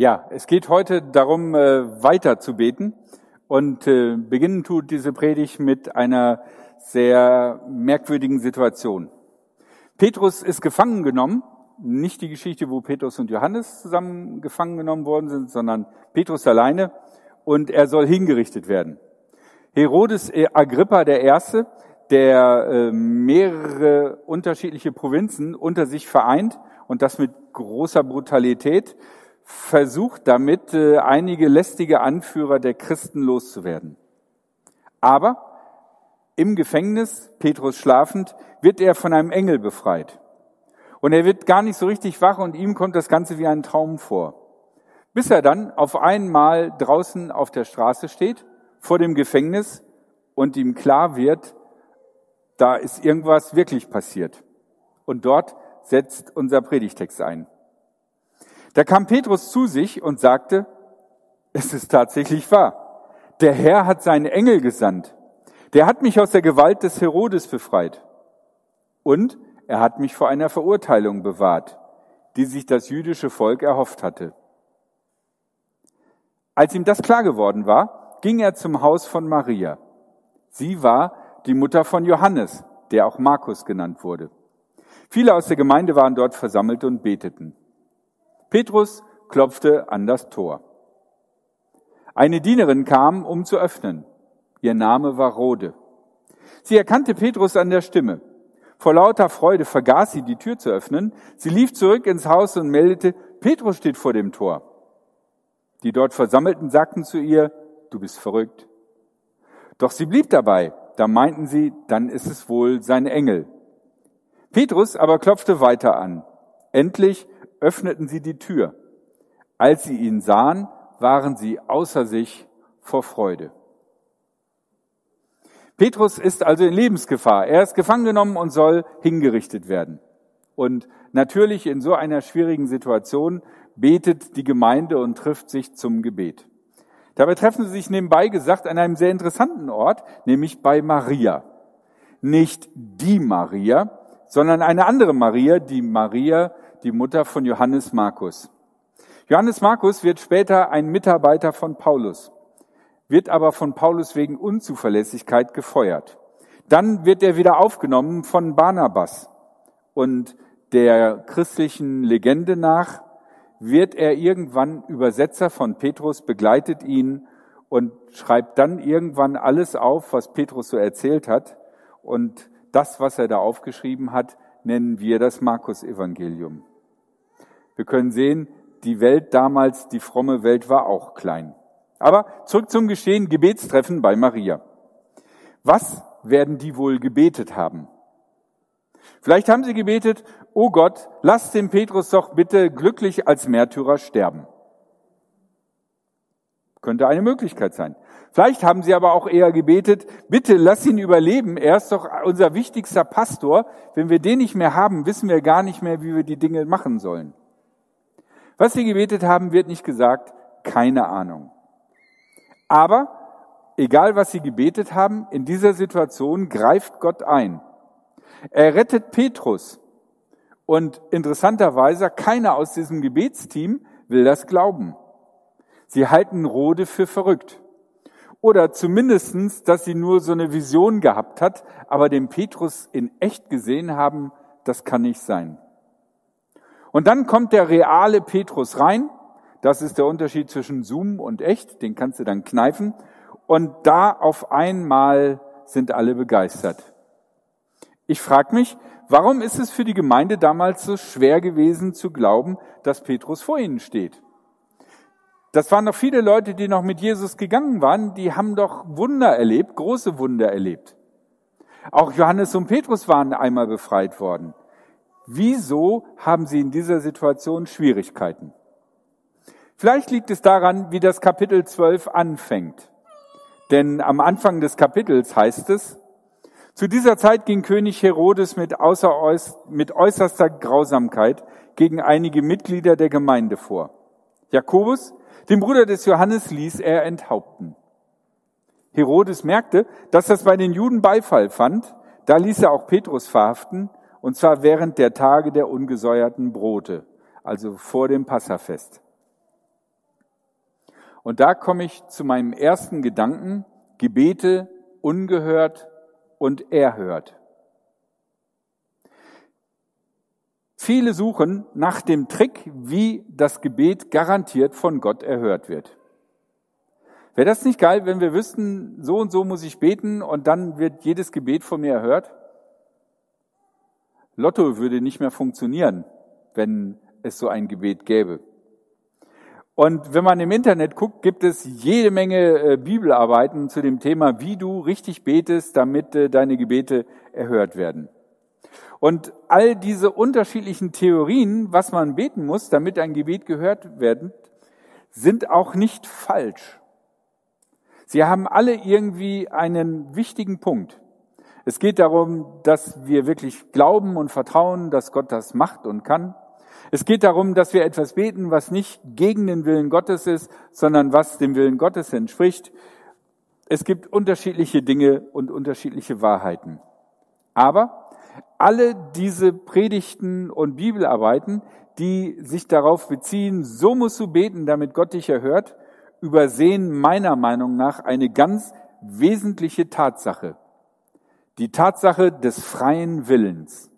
Ja, es geht heute darum, äh, weiter zu beten. Und äh, beginnen tut diese Predigt mit einer sehr merkwürdigen Situation. Petrus ist gefangen genommen. Nicht die Geschichte, wo Petrus und Johannes zusammen gefangen genommen worden sind, sondern Petrus alleine. Und er soll hingerichtet werden. Herodes Agrippa der Erste, der äh, mehrere unterschiedliche Provinzen unter sich vereint und das mit großer Brutalität, versucht damit, äh, einige lästige Anführer der Christen loszuwerden. Aber im Gefängnis, Petrus schlafend, wird er von einem Engel befreit. Und er wird gar nicht so richtig wach und ihm kommt das Ganze wie ein Traum vor. Bis er dann auf einmal draußen auf der Straße steht, vor dem Gefängnis und ihm klar wird, da ist irgendwas wirklich passiert. Und dort setzt unser Predigtext ein. Da kam Petrus zu sich und sagte, es ist tatsächlich wahr. Der Herr hat seinen Engel gesandt. Der hat mich aus der Gewalt des Herodes befreit. Und er hat mich vor einer Verurteilung bewahrt, die sich das jüdische Volk erhofft hatte. Als ihm das klar geworden war, ging er zum Haus von Maria. Sie war die Mutter von Johannes, der auch Markus genannt wurde. Viele aus der Gemeinde waren dort versammelt und beteten. Petrus klopfte an das Tor. Eine Dienerin kam, um zu öffnen. Ihr Name war Rode. Sie erkannte Petrus an der Stimme. Vor lauter Freude vergaß sie, die Tür zu öffnen. Sie lief zurück ins Haus und meldete, Petrus steht vor dem Tor. Die dort Versammelten sagten zu ihr, du bist verrückt. Doch sie blieb dabei. Da meinten sie, dann ist es wohl sein Engel. Petrus aber klopfte weiter an. Endlich öffneten sie die Tür. Als sie ihn sahen, waren sie außer sich vor Freude. Petrus ist also in Lebensgefahr. Er ist gefangen genommen und soll hingerichtet werden. Und natürlich in so einer schwierigen Situation betet die Gemeinde und trifft sich zum Gebet. Dabei treffen sie sich nebenbei gesagt an einem sehr interessanten Ort, nämlich bei Maria. Nicht die Maria, sondern eine andere Maria, die Maria, die Mutter von Johannes Markus. Johannes Markus wird später ein Mitarbeiter von Paulus, wird aber von Paulus wegen Unzuverlässigkeit gefeuert. Dann wird er wieder aufgenommen von Barnabas und der christlichen Legende nach wird er irgendwann Übersetzer von Petrus, begleitet ihn und schreibt dann irgendwann alles auf, was Petrus so erzählt hat. Und das, was er da aufgeschrieben hat, nennen wir das Markus-Evangelium. Wir können sehen, die Welt damals, die fromme Welt war auch klein. Aber zurück zum Geschehen, Gebetstreffen bei Maria. Was werden die wohl gebetet haben? Vielleicht haben sie gebetet, oh Gott, lass den Petrus doch bitte glücklich als Märtyrer sterben. Könnte eine Möglichkeit sein. Vielleicht haben sie aber auch eher gebetet, bitte lass ihn überleben, er ist doch unser wichtigster Pastor. Wenn wir den nicht mehr haben, wissen wir gar nicht mehr, wie wir die Dinge machen sollen. Was sie gebetet haben, wird nicht gesagt, keine Ahnung. Aber egal was sie gebetet haben, in dieser Situation greift Gott ein. Er rettet Petrus. Und interessanterweise, keiner aus diesem Gebetsteam will das glauben. Sie halten Rode für verrückt. Oder zumindestens, dass sie nur so eine Vision gehabt hat, aber den Petrus in echt gesehen haben, das kann nicht sein. Und dann kommt der reale Petrus rein. Das ist der Unterschied zwischen Zoom und echt. Den kannst du dann kneifen. Und da auf einmal sind alle begeistert. Ich frage mich, warum ist es für die Gemeinde damals so schwer gewesen zu glauben, dass Petrus vor ihnen steht? Das waren doch viele Leute, die noch mit Jesus gegangen waren, die haben doch Wunder erlebt, große Wunder erlebt. Auch Johannes und Petrus waren einmal befreit worden. Wieso haben sie in dieser Situation Schwierigkeiten? Vielleicht liegt es daran, wie das Kapitel 12 anfängt. Denn am Anfang des Kapitels heißt es, zu dieser Zeit ging König Herodes mit, mit äußerster Grausamkeit gegen einige Mitglieder der Gemeinde vor. Jakobus, den Bruder des Johannes ließ er enthaupten. Herodes merkte, dass das bei den Juden Beifall fand, da ließ er auch Petrus verhaften, und zwar während der Tage der ungesäuerten Brote, also vor dem Passafest. Und da komme ich zu meinem ersten Gedanken, Gebete ungehört und erhört. Viele suchen nach dem Trick, wie das Gebet garantiert von Gott erhört wird. Wäre das nicht geil, wenn wir wüssten, so und so muss ich beten und dann wird jedes Gebet von mir erhört? Lotto würde nicht mehr funktionieren, wenn es so ein Gebet gäbe. Und wenn man im Internet guckt, gibt es jede Menge äh, Bibelarbeiten zu dem Thema, wie du richtig betest, damit äh, deine Gebete erhört werden. Und all diese unterschiedlichen Theorien, was man beten muss, damit ein Gebet gehört werden, sind auch nicht falsch. Sie haben alle irgendwie einen wichtigen Punkt. Es geht darum, dass wir wirklich glauben und vertrauen, dass Gott das macht und kann. Es geht darum, dass wir etwas beten, was nicht gegen den Willen Gottes ist, sondern was dem Willen Gottes entspricht. Es gibt unterschiedliche Dinge und unterschiedliche Wahrheiten. Aber alle diese Predigten und Bibelarbeiten, die sich darauf beziehen, so musst du beten, damit Gott dich erhört, übersehen meiner Meinung nach eine ganz wesentliche Tatsache. Die Tatsache des freien Willens.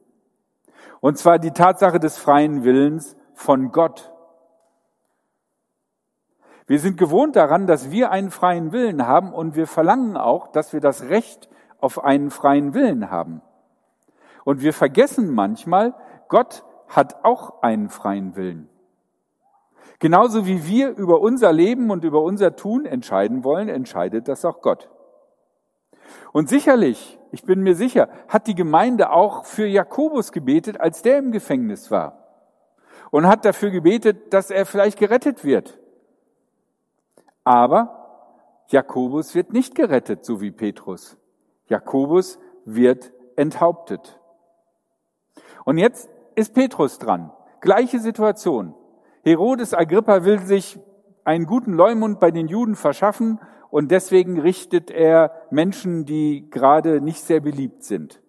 Und zwar die Tatsache des freien Willens von Gott. Wir sind gewohnt daran, dass wir einen freien Willen haben und wir verlangen auch, dass wir das Recht auf einen freien Willen haben. Und wir vergessen manchmal, Gott hat auch einen freien Willen. Genauso wie wir über unser Leben und über unser Tun entscheiden wollen, entscheidet das auch Gott. Und sicherlich, ich bin mir sicher, hat die Gemeinde auch für Jakobus gebetet, als der im Gefängnis war. Und hat dafür gebetet, dass er vielleicht gerettet wird. Aber Jakobus wird nicht gerettet, so wie Petrus. Jakobus wird enthauptet. Und jetzt ist Petrus dran. Gleiche Situation. Herodes Agrippa will sich einen guten Leumund bei den Juden verschaffen und deswegen richtet er Menschen, die gerade nicht sehr beliebt sind.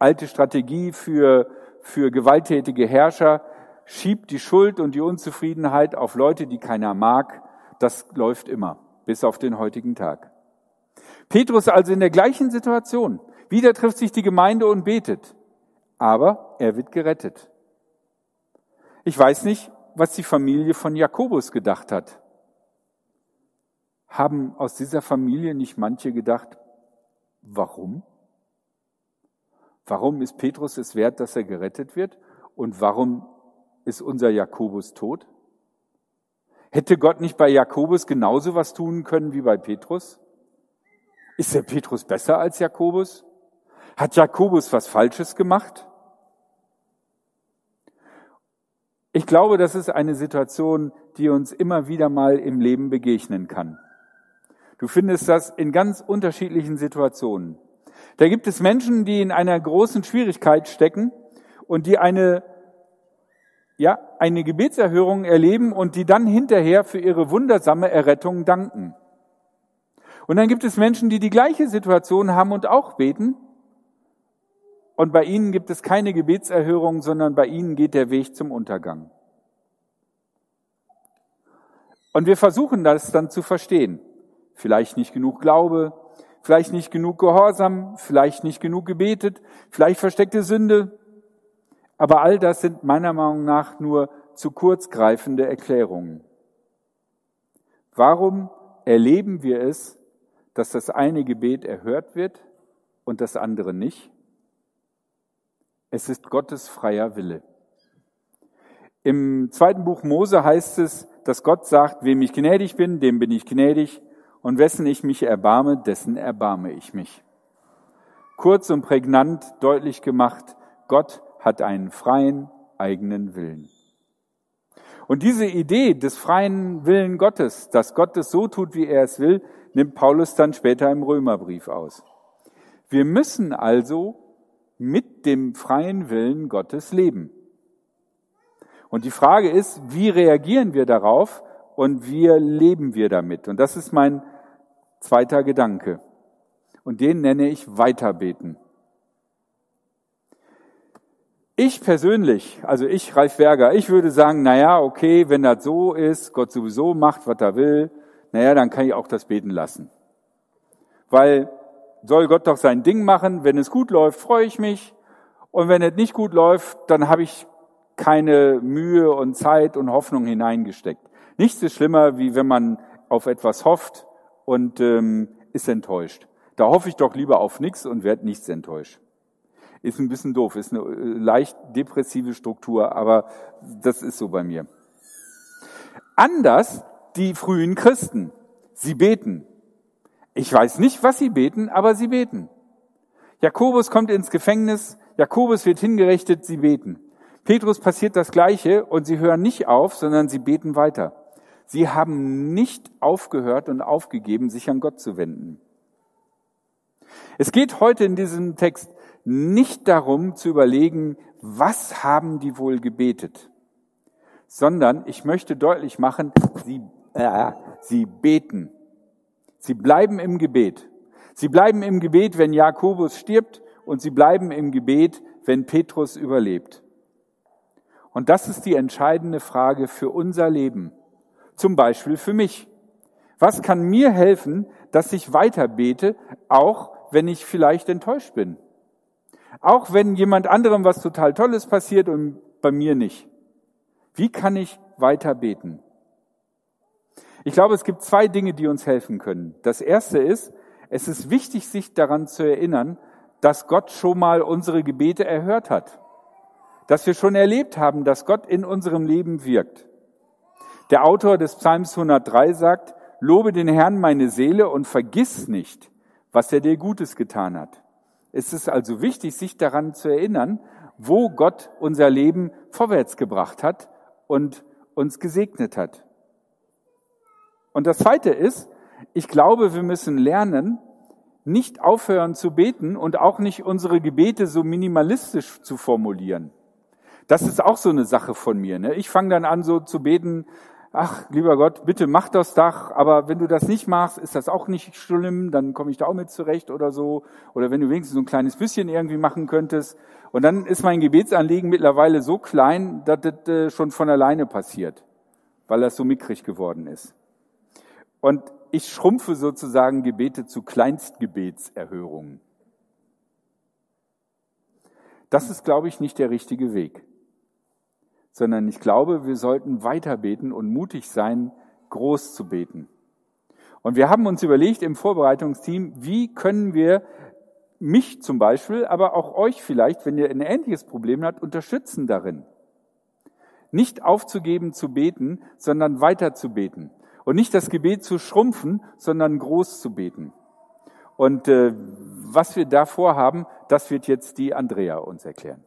Alte Strategie für, für gewalttätige Herrscher, schiebt die Schuld und die Unzufriedenheit auf Leute, die keiner mag. Das läuft immer, bis auf den heutigen Tag. Petrus also in der gleichen Situation. Wieder trifft sich die Gemeinde und betet. Aber er wird gerettet. Ich weiß nicht, was die Familie von Jakobus gedacht hat. Haben aus dieser Familie nicht manche gedacht, warum? Warum ist Petrus es wert, dass er gerettet wird? Und warum ist unser Jakobus tot? Hätte Gott nicht bei Jakobus genauso was tun können wie bei Petrus? Ist der Petrus besser als Jakobus? Hat Jakobus was Falsches gemacht? Ich glaube, das ist eine Situation, die uns immer wieder mal im Leben begegnen kann. Du findest das in ganz unterschiedlichen Situationen. Da gibt es Menschen, die in einer großen Schwierigkeit stecken und die eine, ja, eine Gebetserhörung erleben und die dann hinterher für ihre wundersame Errettung danken. Und dann gibt es Menschen, die die gleiche Situation haben und auch beten. Und bei ihnen gibt es keine Gebetserhörung, sondern bei ihnen geht der Weg zum Untergang. Und wir versuchen das dann zu verstehen. Vielleicht nicht genug Glaube, vielleicht nicht genug Gehorsam, vielleicht nicht genug gebetet, vielleicht versteckte Sünde. Aber all das sind meiner Meinung nach nur zu kurzgreifende Erklärungen. Warum erleben wir es, dass das eine Gebet erhört wird und das andere nicht? Es ist Gottes freier Wille. Im zweiten Buch Mose heißt es, dass Gott sagt, wem ich gnädig bin, dem bin ich gnädig und wessen ich mich erbarme, dessen erbarme ich mich. Kurz und prägnant deutlich gemacht, Gott hat einen freien eigenen Willen. Und diese Idee des freien Willen Gottes, dass Gott es so tut, wie er es will, nimmt Paulus dann später im Römerbrief aus. Wir müssen also mit dem freien Willen Gottes leben. Und die Frage ist, wie reagieren wir darauf und wie leben wir damit? Und das ist mein Zweiter Gedanke. Und den nenne ich Weiterbeten. Ich persönlich, also ich, Ralf Berger, ich würde sagen, na ja, okay, wenn das so ist, Gott sowieso macht, was er will, naja, dann kann ich auch das Beten lassen. Weil soll Gott doch sein Ding machen, wenn es gut läuft, freue ich mich. Und wenn es nicht gut läuft, dann habe ich keine Mühe und Zeit und Hoffnung hineingesteckt. Nichts ist schlimmer, wie wenn man auf etwas hofft und ähm, ist enttäuscht. Da hoffe ich doch lieber auf nichts und werde nichts enttäuscht. Ist ein bisschen doof, ist eine äh, leicht depressive Struktur, aber das ist so bei mir. Anders die frühen Christen. Sie beten. Ich weiß nicht, was sie beten, aber sie beten. Jakobus kommt ins Gefängnis, Jakobus wird hingerichtet, sie beten. Petrus passiert das Gleiche und sie hören nicht auf, sondern sie beten weiter. Sie haben nicht aufgehört und aufgegeben, sich an Gott zu wenden. Es geht heute in diesem Text nicht darum zu überlegen, was haben die wohl gebetet, sondern ich möchte deutlich machen, sie, äh, sie beten. Sie bleiben im Gebet. Sie bleiben im Gebet, wenn Jakobus stirbt und sie bleiben im Gebet, wenn Petrus überlebt. Und das ist die entscheidende Frage für unser Leben. Zum Beispiel für mich. Was kann mir helfen, dass ich weiter bete, auch wenn ich vielleicht enttäuscht bin? Auch wenn jemand anderem was total Tolles passiert und bei mir nicht. Wie kann ich weiter beten? Ich glaube, es gibt zwei Dinge, die uns helfen können. Das erste ist, es ist wichtig, sich daran zu erinnern, dass Gott schon mal unsere Gebete erhört hat. Dass wir schon erlebt haben, dass Gott in unserem Leben wirkt. Der Autor des Psalms 103 sagt, Lobe den Herrn meine Seele und vergiss nicht, was er dir Gutes getan hat. Es ist also wichtig, sich daran zu erinnern, wo Gott unser Leben vorwärts gebracht hat und uns gesegnet hat. Und das Zweite ist, ich glaube, wir müssen lernen, nicht aufhören zu beten und auch nicht unsere Gebete so minimalistisch zu formulieren. Das ist auch so eine Sache von mir. Ne? Ich fange dann an so zu beten, ach lieber Gott, bitte mach das Dach, aber wenn du das nicht machst, ist das auch nicht schlimm, dann komme ich da auch mit zurecht oder so. Oder wenn du wenigstens so ein kleines bisschen irgendwie machen könntest. Und dann ist mein Gebetsanliegen mittlerweile so klein, dass das äh, schon von alleine passiert, weil das so mickrig geworden ist. Und ich schrumpfe sozusagen Gebete zu Kleinstgebetserhörungen. Das ist, glaube ich, nicht der richtige Weg, sondern ich glaube, wir sollten weiter beten und mutig sein, groß zu beten. Und wir haben uns überlegt im Vorbereitungsteam, wie können wir mich zum Beispiel, aber auch euch vielleicht, wenn ihr ein ähnliches Problem habt, unterstützen darin. Nicht aufzugeben zu beten, sondern weiter zu beten. Und nicht das Gebet zu schrumpfen, sondern groß zu beten. Und äh, was wir da vorhaben, das wird jetzt die Andrea uns erklären.